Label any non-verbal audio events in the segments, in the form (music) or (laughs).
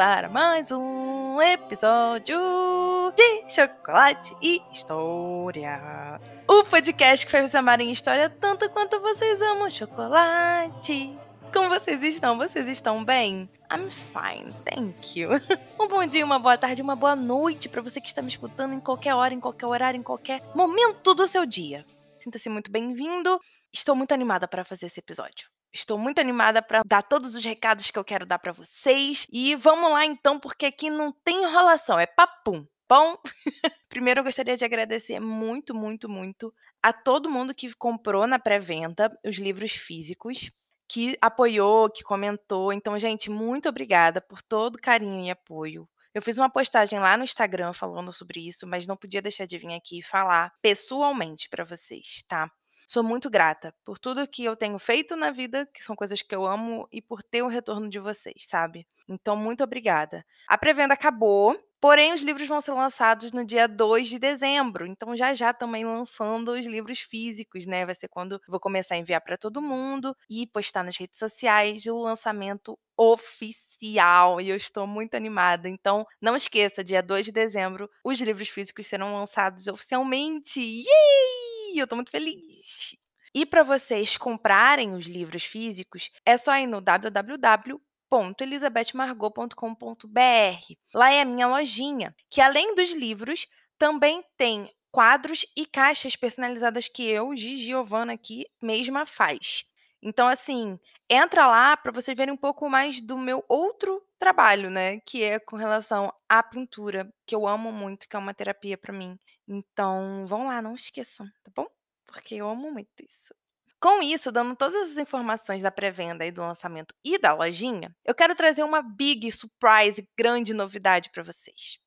para mais um episódio de Chocolate e História. O podcast que vocês amarem história tanto quanto vocês amam chocolate. Como vocês estão? Vocês estão bem? I'm fine, thank you. (laughs) Um bom dia, uma boa tarde, uma boa noite para você que está me escutando em qualquer hora, em qualquer horário, em qualquer momento do seu dia. Sinta-se muito bem-vindo. Estou muito animada para fazer esse episódio. Estou muito animada para dar todos os recados que eu quero dar para vocês. E vamos lá então, porque aqui não tem enrolação, é papum. Bom, (laughs) primeiro eu gostaria de agradecer muito, muito, muito a todo mundo que comprou na pré-venda os livros físicos, que apoiou, que comentou. Então, gente, muito obrigada por todo carinho e apoio. Eu fiz uma postagem lá no Instagram falando sobre isso, mas não podia deixar de vir aqui falar pessoalmente para vocês, tá? Sou muito grata por tudo que eu tenho feito na vida, que são coisas que eu amo, e por ter o retorno de vocês, sabe? Então, muito obrigada. A pré-venda acabou, Porém, os livros vão ser lançados no dia 2 de dezembro. Então, já já também lançando os livros físicos, né? Vai ser quando vou começar a enviar para todo mundo e postar nas redes sociais o lançamento oficial. E eu estou muito animada. Então, não esqueça, dia 2 de dezembro, os livros físicos serão lançados oficialmente. Yay! Eu estou muito feliz. E para vocês comprarem os livros físicos, é só ir no www www.elisabethmargot.com.br. Lá é a minha lojinha, que além dos livros, também tem quadros e caixas personalizadas que eu, Gigi aqui, mesma faz. Então, assim, entra lá para vocês verem um pouco mais do meu outro trabalho, né? Que é com relação à pintura, que eu amo muito, que é uma terapia para mim. Então, vão lá, não esqueçam, tá bom? Porque eu amo muito isso. Com isso, dando todas as informações da pré-venda e do lançamento e da lojinha, eu quero trazer uma big surprise, grande novidade para vocês.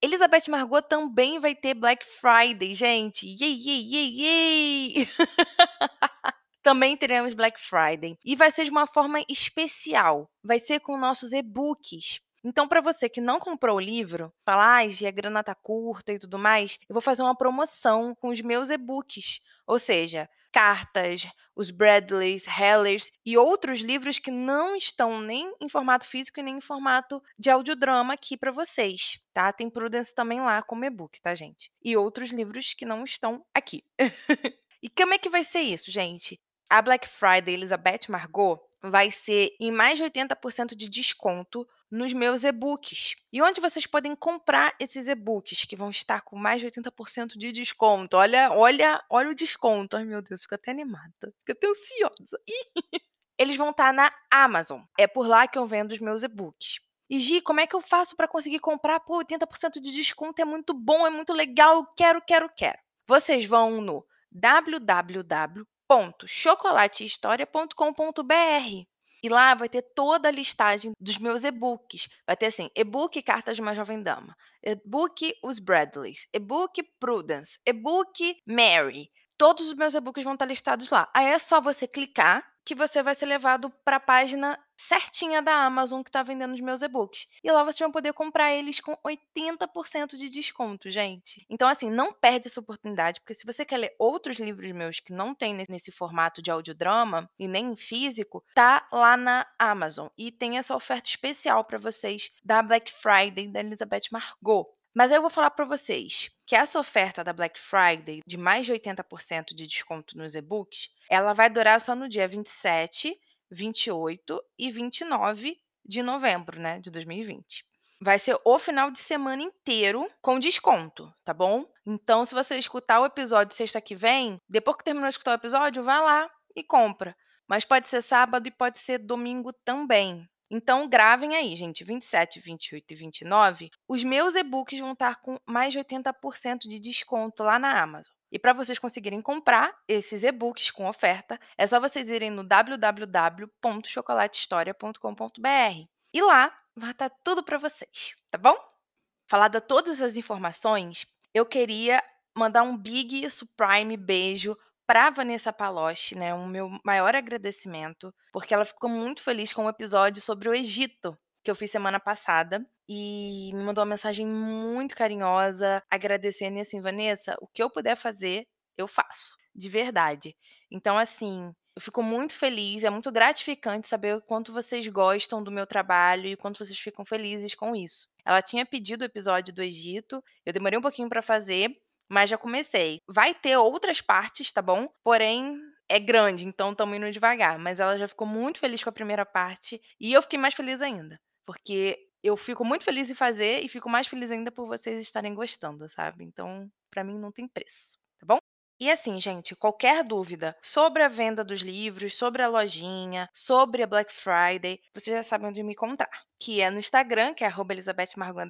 Elizabeth Margot também vai ter Black Friday, gente. Yay, yay, yay, yay! (laughs) também teremos Black Friday. E vai ser de uma forma especial. Vai ser com nossos e-books. Então, para você que não comprou o livro, fala, ah, a grana tá curta e tudo mais, eu vou fazer uma promoção com os meus e-books. Ou seja, cartas, os Bradleys, Hellers e outros livros que não estão nem em formato físico e nem em formato de audiodrama aqui para vocês, tá? Tem Prudence também lá como e-book, tá, gente? E outros livros que não estão aqui. (laughs) e como é que vai ser isso, gente? A Black Friday Elizabeth Margot vai ser em mais de 80% de desconto nos meus e-books. E onde vocês podem comprar esses e-books que vão estar com mais de 80% de desconto. Olha, olha, olha o desconto. Ai, meu Deus, fico até animada. Fico até ansiosa. (laughs) Eles vão estar na Amazon. É por lá que eu vendo os meus e-books. E Gi, como é que eu faço para conseguir comprar? Pô, 80% de desconto é muito bom, é muito legal. Eu quero, quero, quero. Vocês vão no www.chocolatehistoria.com.br e lá vai ter toda a listagem dos meus e-books. Vai ter assim: e-book Cartas de uma Jovem Dama, e-book Os Bradleys, e-book Prudence, e-book Mary. Todos os meus e-books vão estar listados lá. Aí é só você clicar que você vai ser levado para a página certinha da Amazon que está vendendo os meus e-books. E lá vocês vão poder comprar eles com 80% de desconto, gente. Então, assim, não perde essa oportunidade, porque se você quer ler outros livros meus que não tem nesse formato de audiodrama e nem em físico, tá lá na Amazon. E tem essa oferta especial para vocês da Black Friday da Elizabeth Margot. Mas eu vou falar para vocês que essa oferta da Black Friday de mais de 80% de desconto nos e-books, ela vai durar só no dia 27, 28 e 29 de novembro, né, de 2020. Vai ser o final de semana inteiro com desconto, tá bom? Então, se você escutar o episódio sexta que vem, depois que terminou de escutar o episódio, vai lá e compra. Mas pode ser sábado e pode ser domingo também, então, gravem aí, gente, 27, 28 e 29, os meus e-books vão estar com mais de 80% de desconto lá na Amazon. E para vocês conseguirem comprar esses e-books com oferta, é só vocês irem no www.chocolatehistoria.com.br. E lá vai estar tudo para vocês, tá bom? Falada todas as informações, eu queria mandar um big supreme beijo para Vanessa Paloche, né, o meu maior agradecimento, porque ela ficou muito feliz com o episódio sobre o Egito que eu fiz semana passada e me mandou uma mensagem muito carinhosa, agradecendo e assim, Vanessa, o que eu puder fazer, eu faço, de verdade. Então, assim, Eu fico muito feliz, é muito gratificante saber o quanto vocês gostam do meu trabalho e o quanto vocês ficam felizes com isso. Ela tinha pedido o episódio do Egito, eu demorei um pouquinho para fazer, mas já comecei. Vai ter outras partes, tá bom? Porém, é grande, então estamos indo devagar. Mas ela já ficou muito feliz com a primeira parte e eu fiquei mais feliz ainda, porque eu fico muito feliz em fazer e fico mais feliz ainda por vocês estarem gostando, sabe? Então, para mim não tem preço, tá bom? E assim, gente, qualquer dúvida sobre a venda dos livros, sobre a lojinha, sobre a Black Friday, vocês já sabem onde me encontrar. Que é no Instagram, que é @elizabethmargot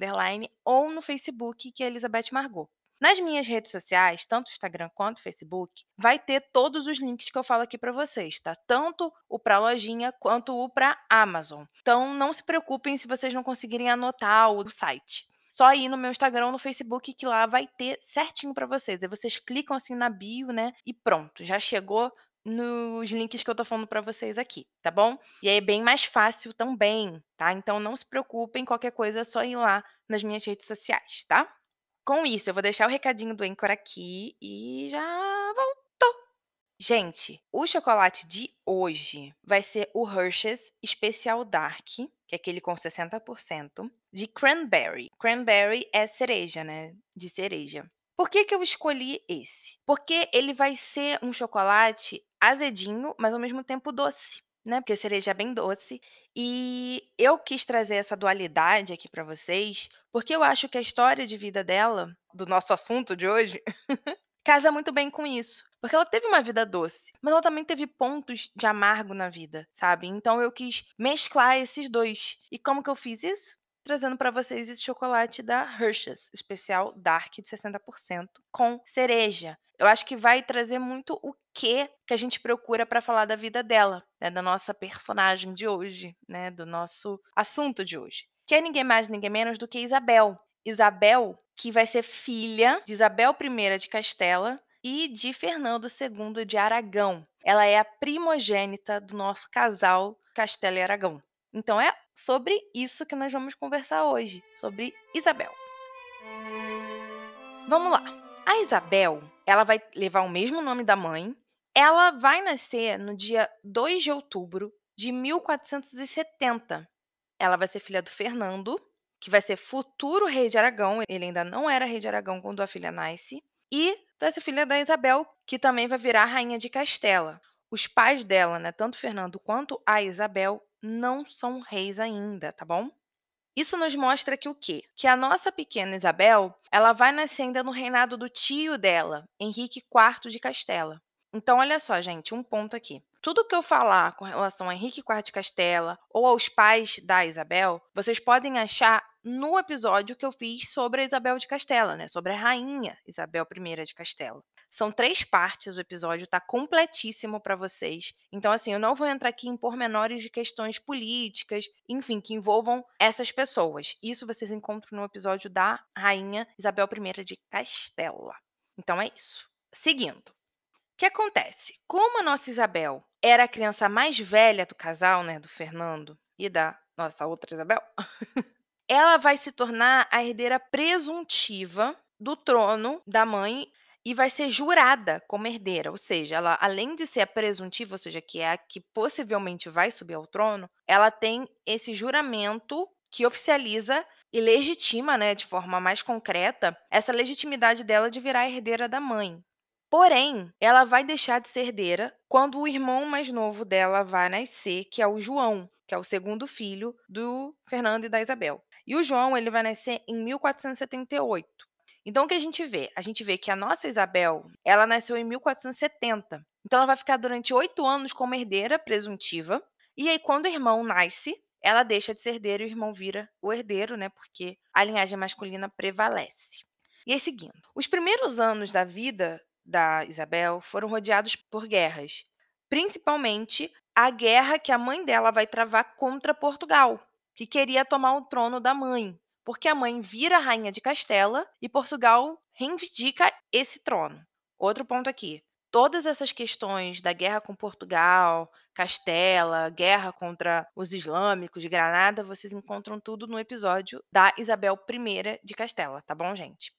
ou no Facebook, que é Elizabeth Margot. Nas minhas redes sociais, tanto Instagram quanto Facebook, vai ter todos os links que eu falo aqui para vocês, tá? Tanto o para lojinha quanto o para Amazon. Então não se preocupem se vocês não conseguirem anotar o site só ir no meu Instagram ou no Facebook que lá vai ter certinho para vocês. Aí vocês clicam assim na bio, né? E pronto, já chegou nos links que eu tô falando para vocês aqui, tá bom? E aí é bem mais fácil também, tá? Então não se preocupem, qualquer coisa é só ir lá nas minhas redes sociais, tá? Com isso, eu vou deixar o recadinho do Anchor aqui e já voltou. Gente, o chocolate de hoje vai ser o Hershey's Special Dark, que é aquele com 60%, de cranberry. Cranberry é cereja, né? De cereja. Por que, que eu escolhi esse? Porque ele vai ser um chocolate azedinho, mas ao mesmo tempo doce né? Porque cereja é bem doce. E eu quis trazer essa dualidade aqui para vocês, porque eu acho que a história de vida dela, do nosso assunto de hoje, (laughs) casa muito bem com isso. Porque ela teve uma vida doce, mas ela também teve pontos de amargo na vida, sabe? Então eu quis mesclar esses dois. E como que eu fiz isso? trazendo para vocês esse chocolate da Hershey's, especial Dark de 60% com cereja. Eu acho que vai trazer muito o que que a gente procura para falar da vida dela, né, da nossa personagem de hoje, né, do nosso assunto de hoje. Que é ninguém mais, ninguém menos do que Isabel. Isabel, que vai ser filha de Isabel I de Castela e de Fernando II de Aragão. Ela é a primogênita do nosso casal Castela e Aragão. Então é sobre isso que nós vamos conversar hoje, sobre Isabel. Vamos lá. A Isabel, ela vai levar o mesmo nome da mãe. Ela vai nascer no dia 2 de outubro de 1470. Ela vai ser filha do Fernando, que vai ser futuro rei de Aragão. Ele ainda não era rei de Aragão quando a filha nasce. E vai ser filha da Isabel, que também vai virar rainha de Castela. Os pais dela, né, tanto Fernando quanto a Isabel, não são reis ainda, tá bom? Isso nos mostra que o quê? Que a nossa pequena Isabel, ela vai nascer ainda no reinado do tio dela, Henrique IV de Castela. Então, olha só, gente, um ponto aqui. Tudo que eu falar com relação a Henrique de Castela ou aos pais da Isabel, vocês podem achar no episódio que eu fiz sobre a Isabel de Castela, né? Sobre a rainha Isabel I de Castela. São três partes, o episódio tá completíssimo para vocês. Então, assim, eu não vou entrar aqui em pormenores de questões políticas, enfim, que envolvam essas pessoas. Isso vocês encontram no episódio da rainha Isabel I de Castela. Então é isso. Seguindo que acontece? Como a nossa Isabel era a criança mais velha do casal, né, do Fernando e da nossa outra Isabel, (laughs) ela vai se tornar a herdeira presuntiva do trono da mãe e vai ser jurada como herdeira, ou seja, ela além de ser a presuntiva, ou seja, que é a que possivelmente vai subir ao trono, ela tem esse juramento que oficializa e legitima, né, de forma mais concreta, essa legitimidade dela de virar herdeira da mãe. Porém, ela vai deixar de ser herdeira quando o irmão mais novo dela vai nascer, que é o João, que é o segundo filho do Fernando e da Isabel. E o João, ele vai nascer em 1478. Então, o que a gente vê? A gente vê que a nossa Isabel, ela nasceu em 1470. Então, ela vai ficar durante oito anos como herdeira presuntiva. E aí, quando o irmão nasce, ela deixa de ser herdeira e o irmão vira o herdeiro, né? Porque a linhagem masculina prevalece. E aí, seguindo. Os primeiros anos da vida da Isabel foram rodeados por guerras, principalmente a guerra que a mãe dela vai travar contra Portugal, que queria tomar o trono da mãe, porque a mãe vira rainha de Castela e Portugal reivindica esse trono. Outro ponto aqui. Todas essas questões da guerra com Portugal, Castela, guerra contra os islâmicos Granada, vocês encontram tudo no episódio da Isabel I de Castela, tá bom, gente?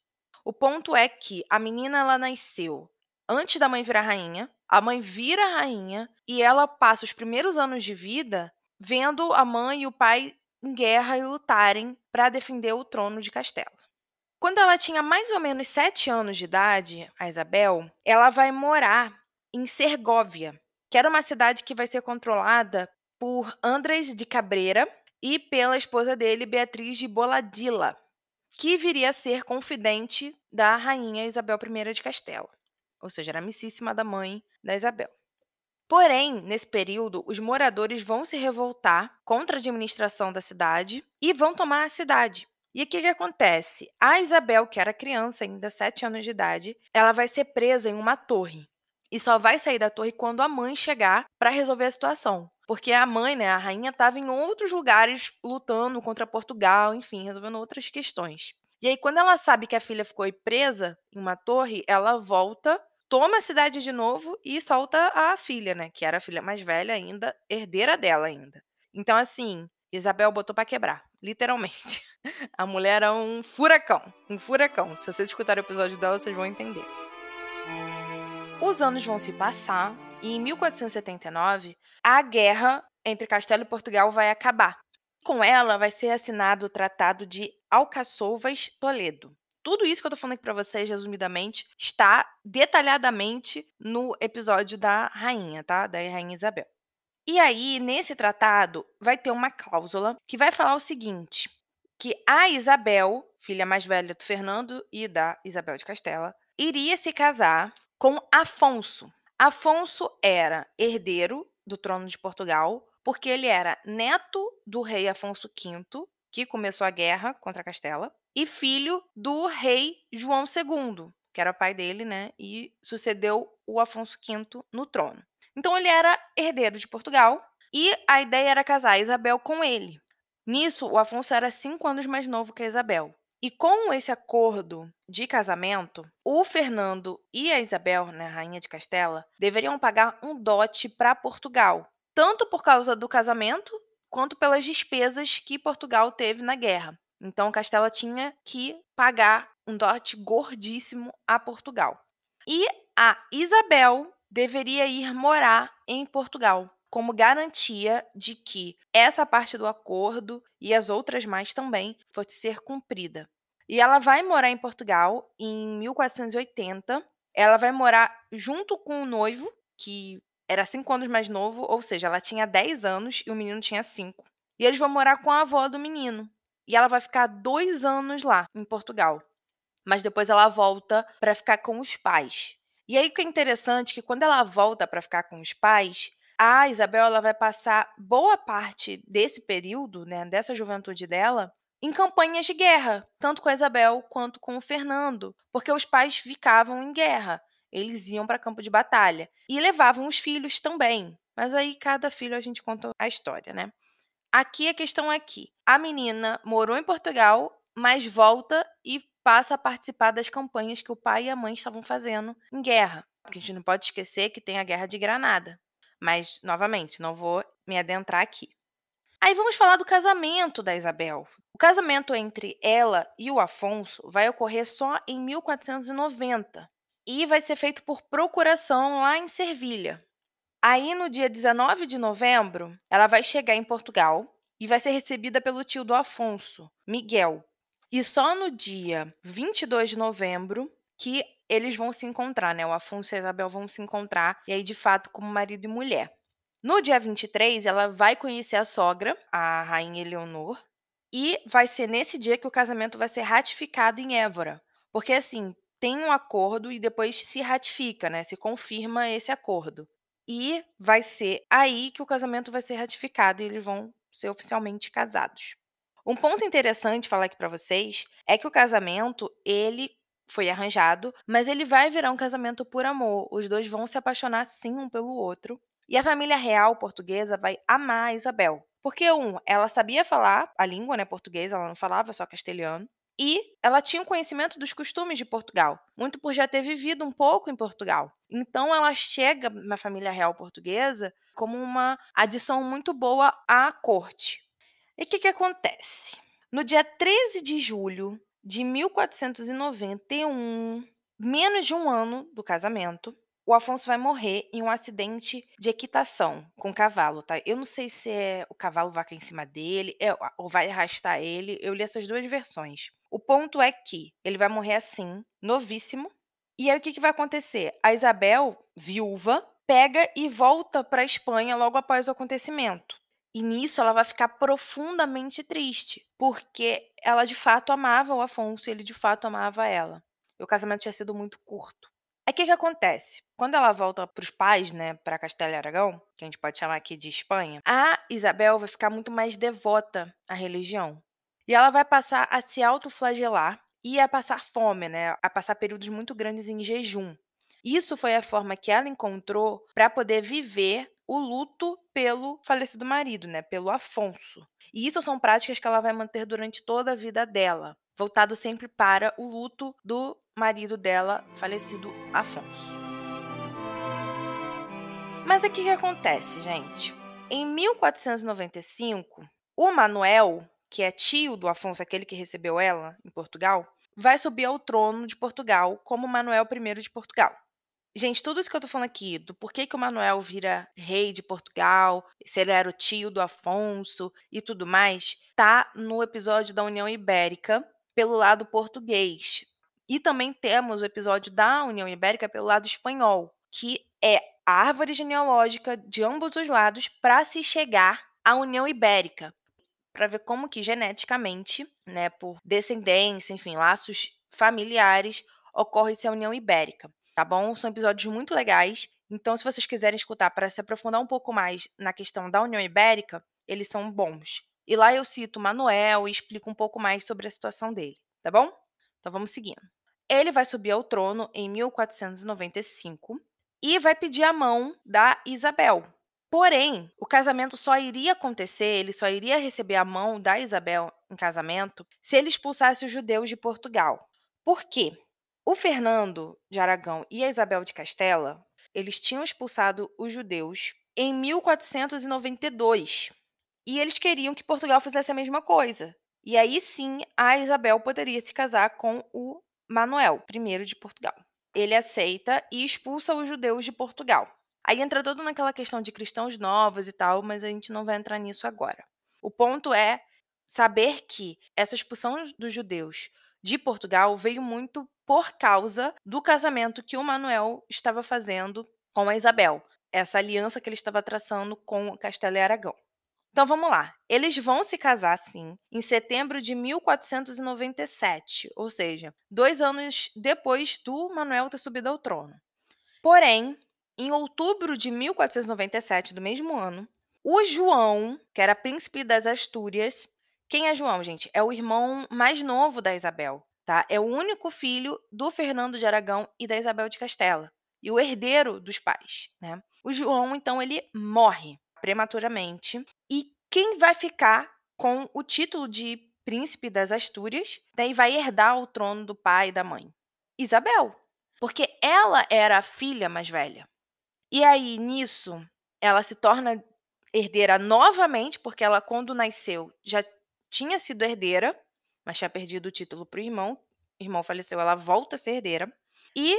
O ponto é que a menina ela nasceu antes da mãe virar rainha. A mãe vira rainha e ela passa os primeiros anos de vida vendo a mãe e o pai em guerra e lutarem para defender o trono de Castela. Quando ela tinha mais ou menos sete anos de idade, a Isabel, ela vai morar em Sergóvia, que era uma cidade que vai ser controlada por Andrés de Cabreira e pela esposa dele, Beatriz de Boladilla, que viria a ser confidente da rainha Isabel I de Castela, ou seja, era amicíssima da mãe da Isabel. Porém, nesse período, os moradores vão se revoltar contra a administração da cidade e vão tomar a cidade. E o que, que acontece? A Isabel, que era criança, ainda 7 anos de idade, ela vai ser presa em uma torre. E só vai sair da torre quando a mãe chegar para resolver a situação. Porque a mãe, né, a rainha, estava em outros lugares lutando contra Portugal, enfim, resolvendo outras questões. E aí, quando ela sabe que a filha ficou presa em uma torre, ela volta, toma a cidade de novo e solta a filha, né? Que era a filha mais velha ainda, herdeira dela ainda. Então, assim, Isabel botou para quebrar, literalmente. (laughs) A mulher era um furacão, um furacão. Se vocês escutarem o episódio dela, vocês vão entender. Os anos vão se passar e em 1479 a guerra entre Castelo e Portugal vai acabar. Com ela vai ser assinado o Tratado de Alcaçovas-Toledo. Tudo isso que eu tô falando aqui para vocês, resumidamente, está detalhadamente no episódio da rainha, tá? Da rainha Isabel. E aí, nesse tratado, vai ter uma cláusula que vai falar o seguinte: que a Isabel, filha mais velha do Fernando e da Isabel de Castela, iria se casar com Afonso. Afonso era herdeiro do trono de Portugal, porque ele era neto do rei Afonso V, que começou a guerra contra Castela, e filho do rei João II, que era pai dele, né, e sucedeu o Afonso V no trono. Então ele era herdeiro de Portugal e a ideia era casar Isabel com ele. Nisso, o Afonso era cinco anos mais novo que a Isabel. E com esse acordo de casamento, o Fernando e a Isabel, né, rainha de Castela, deveriam pagar um dote para Portugal, tanto por causa do casamento quanto pelas despesas que Portugal teve na guerra. Então, Castela tinha que pagar um dote gordíssimo a Portugal. E a Isabel deveria ir morar em Portugal como garantia de que essa parte do acordo e as outras mais também fosse ser cumprida. E ela vai morar em Portugal em 1480. Ela vai morar junto com o noivo, que era cinco anos mais novo, ou seja, ela tinha 10 anos e o menino tinha 5. E eles vão morar com a avó do menino. E ela vai ficar dois anos lá, em Portugal. Mas depois ela volta para ficar com os pais. E aí o que é interessante é que quando ela volta para ficar com os pais, a Isabel ela vai passar boa parte desse período, né, dessa juventude dela, em campanhas de guerra, tanto com a Isabel quanto com o Fernando, porque os pais ficavam em guerra. Eles iam para campo de batalha e levavam os filhos também. Mas aí cada filho a gente conta a história, né? Aqui a questão é que a menina morou em Portugal, mas volta e passa a participar das campanhas que o pai e a mãe estavam fazendo em guerra. Porque a gente não pode esquecer que tem a Guerra de Granada. Mas, novamente, não vou me adentrar aqui. Aí vamos falar do casamento da Isabel. O casamento entre ela e o Afonso vai ocorrer só em 1490 e vai ser feito por procuração lá em Servilha. Aí, no dia 19 de novembro, ela vai chegar em Portugal e vai ser recebida pelo tio do Afonso, Miguel. E só no dia 22 de novembro que eles vão se encontrar, né? O Afonso e a Isabel vão se encontrar, e aí, de fato, como marido e mulher. No dia 23, ela vai conhecer a sogra, a rainha Eleonor, e vai ser nesse dia que o casamento vai ser ratificado em Évora. Porque, assim, tem um acordo e depois se ratifica, né? Se confirma esse acordo. E vai ser aí que o casamento vai ser ratificado e eles vão ser oficialmente casados. Um ponto interessante falar aqui para vocês é que o casamento, ele foi arranjado, mas ele vai virar um casamento por amor. Os dois vão se apaixonar sim um pelo outro. E a família real portuguesa vai amar a Isabel. Porque, um, ela sabia falar a língua né, portuguesa, ela não falava só castelhano. E ela tinha um conhecimento dos costumes de Portugal, muito por já ter vivido um pouco em Portugal. Então ela chega na família real portuguesa como uma adição muito boa à corte. E o que, que acontece? No dia 13 de julho de 1491, menos de um ano do casamento, o Afonso vai morrer em um acidente de equitação com cavalo, tá? Eu não sei se é o cavalo vai cair em cima dele é, ou vai arrastar ele. Eu li essas duas versões. O ponto é que ele vai morrer assim, novíssimo. E aí o que, que vai acontecer? A Isabel, viúva, pega e volta para a Espanha logo após o acontecimento. E nisso ela vai ficar profundamente triste, porque ela de fato amava o Afonso e ele de fato amava ela. E o casamento tinha sido muito curto. Aí o que, que acontece? Quando ela volta para os pais, né, para Castelo e Aragão, que a gente pode chamar aqui de Espanha, a Isabel vai ficar muito mais devota à religião. E ela vai passar a se autoflagelar e a passar fome, né, a passar períodos muito grandes em jejum. Isso foi a forma que ela encontrou para poder viver o luto pelo falecido marido, né, pelo Afonso. E isso são práticas que ela vai manter durante toda a vida dela, voltado sempre para o luto do marido dela, falecido Afonso. Mas o que, que acontece, gente? Em 1495, o Manuel, que é tio do Afonso, aquele que recebeu ela em Portugal, vai subir ao trono de Portugal como Manuel I de Portugal. Gente, tudo isso que eu tô falando aqui, do porquê que o Manuel vira rei de Portugal, se ele era o tio do Afonso e tudo mais, tá no episódio da União Ibérica pelo lado português. E também temos o episódio da União Ibérica pelo lado espanhol, que é a árvore genealógica de ambos os lados para se chegar à União Ibérica, para ver como que geneticamente, né, por descendência, enfim, laços familiares, ocorre-se a União Ibérica tá bom? São episódios muito legais. Então, se vocês quiserem escutar para se aprofundar um pouco mais na questão da União Ibérica, eles são bons. E lá eu cito Manuel e explico um pouco mais sobre a situação dele, tá bom? Então vamos seguindo. Ele vai subir ao trono em 1495 e vai pedir a mão da Isabel. Porém, o casamento só iria acontecer, ele só iria receber a mão da Isabel em casamento se ele expulsasse os judeus de Portugal. Por quê? O Fernando de Aragão e a Isabel de Castela, eles tinham expulsado os judeus em 1492. E eles queriam que Portugal fizesse a mesma coisa. E aí sim, a Isabel poderia se casar com o Manuel I de Portugal. Ele aceita e expulsa os judeus de Portugal. Aí entra todo naquela questão de cristãos novos e tal, mas a gente não vai entrar nisso agora. O ponto é saber que essa expulsão dos judeus de Portugal veio muito por causa do casamento que o Manuel estava fazendo com a Isabel, essa aliança que ele estava traçando com Castelo e Aragão. Então vamos lá. Eles vão se casar, sim, em setembro de 1497, ou seja, dois anos depois do Manuel ter subido ao trono. Porém, em outubro de 1497, do mesmo ano, o João, que era príncipe das Astúrias, quem é João, gente? É o irmão mais novo da Isabel, tá? É o único filho do Fernando de Aragão e da Isabel de Castela, e o herdeiro dos pais, né? O João, então, ele morre prematuramente, e quem vai ficar com o título de príncipe das Astúrias, daí vai herdar o trono do pai e da mãe? Isabel, porque ela era a filha mais velha. E aí, nisso, ela se torna herdeira novamente, porque ela, quando nasceu, já tinha sido herdeira, mas tinha perdido o título para o irmão. O irmão faleceu, ela volta a ser herdeira. E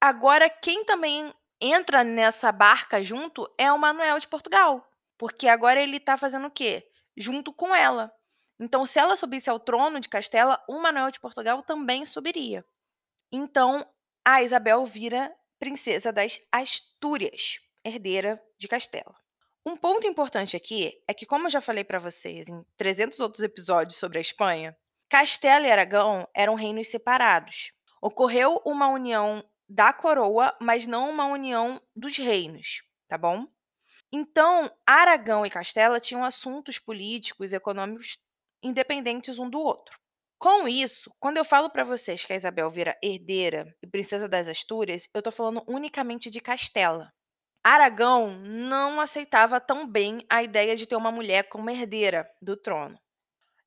agora quem também entra nessa barca junto é o Manuel de Portugal, porque agora ele está fazendo o quê? Junto com ela. Então, se ela subisse ao trono de Castela, o Manuel de Portugal também subiria. Então, a Isabel vira princesa das Astúrias, herdeira de Castela. Um ponto importante aqui é que, como eu já falei para vocês em 300 outros episódios sobre a Espanha, Castela e Aragão eram reinos separados. Ocorreu uma união da coroa, mas não uma união dos reinos, tá bom? Então, Aragão e Castela tinham assuntos políticos e econômicos independentes um do outro. Com isso, quando eu falo para vocês que a Isabel vira herdeira e princesa das Astúrias, eu estou falando unicamente de Castela. Aragão não aceitava tão bem a ideia de ter uma mulher como herdeira do trono.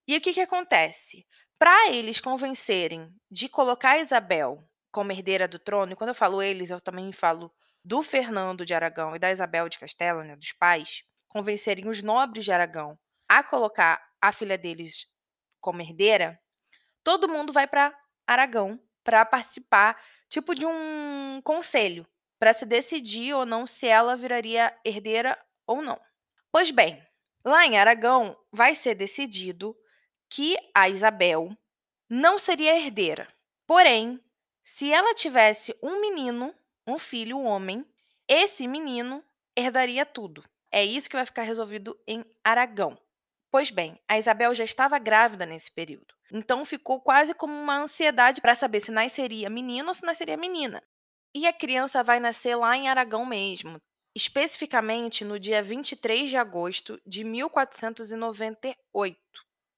E o que, que acontece? Para eles convencerem de colocar Isabel como herdeira do trono, e quando eu falo eles, eu também falo do Fernando de Aragão e da Isabel de Castela, né, dos pais, convencerem os nobres de Aragão a colocar a filha deles como herdeira, todo mundo vai para Aragão para participar, tipo de um conselho, para se decidir ou não se ela viraria herdeira ou não. Pois bem, lá em Aragão vai ser decidido que a Isabel não seria herdeira. Porém, se ela tivesse um menino, um filho, um homem, esse menino herdaria tudo. É isso que vai ficar resolvido em Aragão. Pois bem, a Isabel já estava grávida nesse período. Então ficou quase como uma ansiedade para saber se nasceria menino ou se nasceria menina. E a criança vai nascer lá em Aragão mesmo, especificamente no dia 23 de agosto de 1498.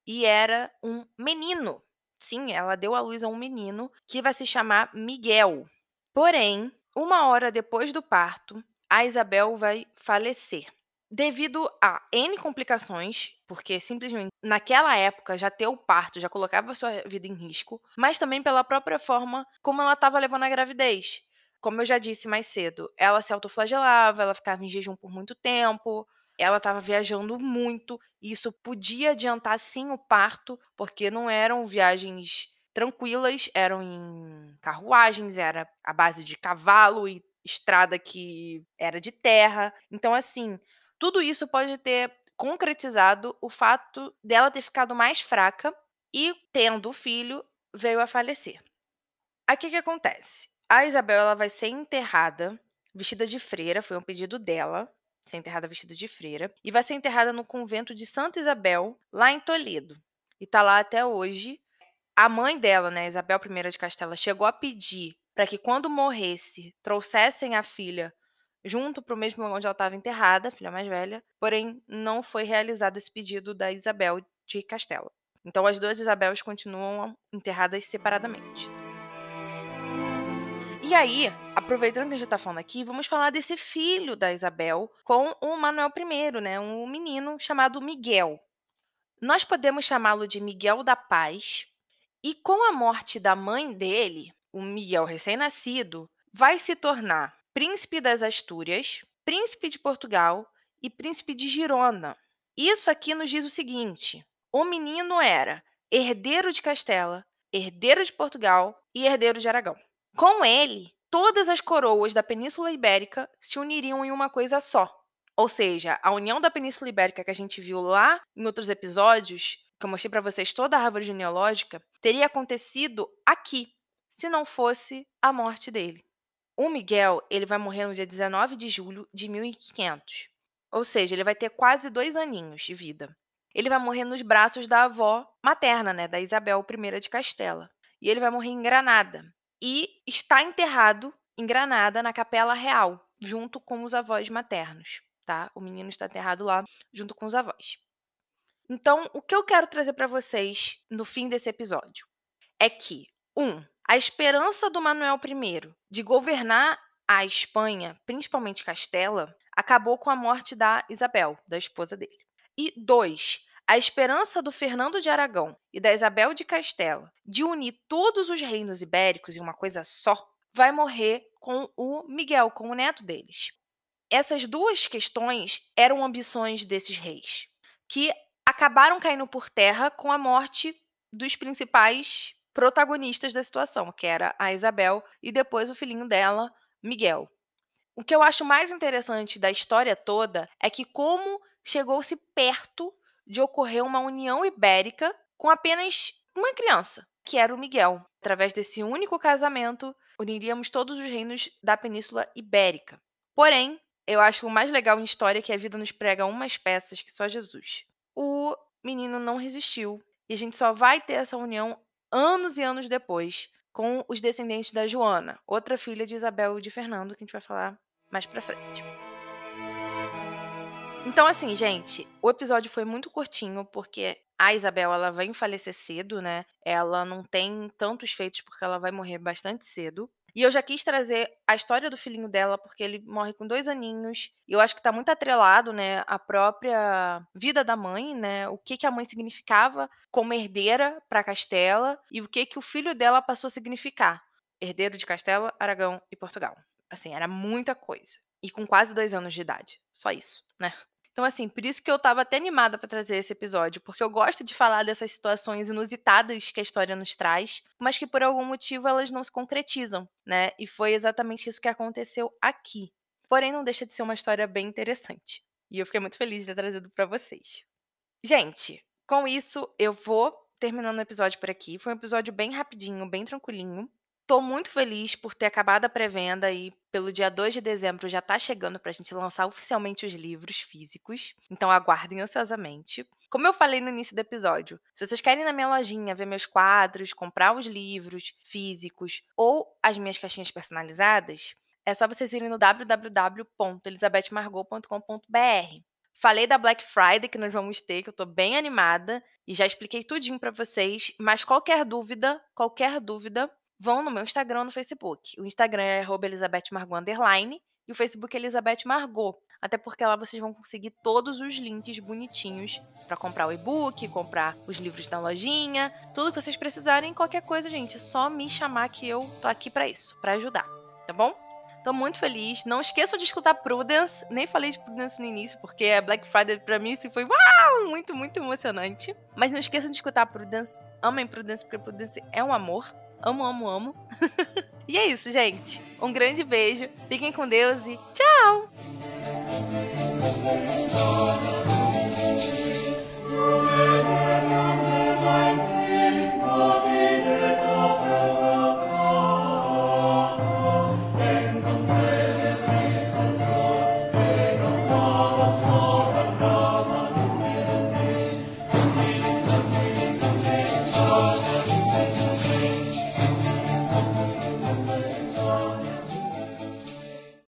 E era um menino. Sim, ela deu à luz a um menino que vai se chamar Miguel. Porém, uma hora depois do parto, a Isabel vai falecer. Devido a N complicações, porque simplesmente naquela época já ter o parto já colocava sua vida em risco, mas também pela própria forma como ela estava levando a gravidez. Como eu já disse mais cedo, ela se autoflagelava, ela ficava em jejum por muito tempo, ela estava viajando muito, e isso podia adiantar sim o parto, porque não eram viagens tranquilas, eram em carruagens, era a base de cavalo e estrada que era de terra. Então, assim, tudo isso pode ter concretizado o fato dela ter ficado mais fraca e, tendo o filho, veio a falecer. Aqui que acontece? A Isabel ela vai ser enterrada vestida de freira, foi um pedido dela, ser enterrada vestida de freira, e vai ser enterrada no convento de Santa Isabel, lá em Toledo. E tá lá até hoje. A mãe dela, né, Isabel I de Castela, chegou a pedir para que quando morresse, trouxessem a filha junto para o mesmo lugar onde ela estava enterrada, a filha mais velha, porém não foi realizado esse pedido da Isabel de Castela. Então as duas Isabéis continuam enterradas separadamente. E aí, aproveitando que a gente está falando aqui, vamos falar desse filho da Isabel com o Manuel I, né? Um menino chamado Miguel. Nós podemos chamá-lo de Miguel da Paz. E com a morte da mãe dele, o Miguel recém-nascido vai se tornar príncipe das Astúrias, príncipe de Portugal e príncipe de Girona. Isso aqui nos diz o seguinte: o menino era herdeiro de Castela, herdeiro de Portugal e herdeiro de Aragão. Com ele, todas as coroas da Península Ibérica se uniriam em uma coisa só. Ou seja, a união da Península Ibérica que a gente viu lá em outros episódios, que eu mostrei para vocês toda a árvore genealógica, teria acontecido aqui, se não fosse a morte dele. O Miguel, ele vai morrer no dia 19 de julho de 1500. Ou seja, ele vai ter quase dois aninhos de vida. Ele vai morrer nos braços da avó materna, né, da Isabel I de Castela. E ele vai morrer em Granada. E está enterrado em Granada, na Capela Real, junto com os avós maternos, tá? O menino está enterrado lá, junto com os avós. Então, o que eu quero trazer para vocês no fim desse episódio é que, um, a esperança do Manuel I de governar a Espanha, principalmente Castela, acabou com a morte da Isabel, da esposa dele. E dois, a esperança do Fernando de Aragão e da Isabel de Castela de unir todos os reinos ibéricos em uma coisa só vai morrer com o Miguel, com o neto deles. Essas duas questões eram ambições desses reis, que acabaram caindo por terra com a morte dos principais protagonistas da situação, que era a Isabel e depois o filhinho dela, Miguel. O que eu acho mais interessante da história toda é que como chegou-se perto de ocorrer uma união ibérica com apenas uma criança, que era o Miguel. Através desse único casamento, uniríamos todos os reinos da Península Ibérica. Porém, eu acho o mais legal em história que a vida nos prega umas peças que só Jesus. O menino não resistiu e a gente só vai ter essa união anos e anos depois, com os descendentes da Joana, outra filha de Isabel e de Fernando, que a gente vai falar mais pra frente. Então, assim, gente, o episódio foi muito curtinho, porque a Isabel, ela vai falecer cedo, né? Ela não tem tantos feitos, porque ela vai morrer bastante cedo. E eu já quis trazer a história do filhinho dela, porque ele morre com dois aninhos. E eu acho que está muito atrelado, né, à própria vida da mãe, né? O que, que a mãe significava como herdeira para Castela e o que, que o filho dela passou a significar. Herdeiro de Castela, Aragão e Portugal. Assim, era muita coisa. E com quase dois anos de idade. Só isso, né? Então, assim, por isso que eu estava até animada para trazer esse episódio, porque eu gosto de falar dessas situações inusitadas que a história nos traz, mas que por algum motivo elas não se concretizam, né? E foi exatamente isso que aconteceu aqui. Porém, não deixa de ser uma história bem interessante. E eu fiquei muito feliz de ter trazido para vocês. Gente, com isso eu vou terminando o episódio por aqui. Foi um episódio bem rapidinho, bem tranquilinho. Tô muito feliz por ter acabado a pré-venda e pelo dia 2 de dezembro já tá chegando pra gente lançar oficialmente os livros físicos. Então aguardem ansiosamente. Como eu falei no início do episódio, se vocês querem ir na minha lojinha ver meus quadros, comprar os livros físicos ou as minhas caixinhas personalizadas, é só vocês irem no www.elisabethmargot.com.br. Falei da Black Friday que nós vamos ter, que eu tô bem animada e já expliquei tudinho para vocês, mas qualquer dúvida, qualquer dúvida, vão no meu Instagram no Facebook. O Instagram é @elisabethmargot e o Facebook é Elizabeth Margot. Até porque lá vocês vão conseguir todos os links bonitinhos para comprar o e-book, comprar os livros da lojinha, tudo que vocês precisarem, qualquer coisa, gente, é só me chamar que eu tô aqui para isso, para ajudar, tá bom? Tô muito feliz. Não esqueçam de escutar Prudence. Nem falei de Prudence no início, porque a Black Friday pra mim isso foi uau, muito, muito emocionante. Mas não esqueçam de escutar Prudence. Amem Prudence, porque Prudence é um amor. Amo, amo, amo. (laughs) e é isso, gente. Um grande beijo. Fiquem com Deus e tchau!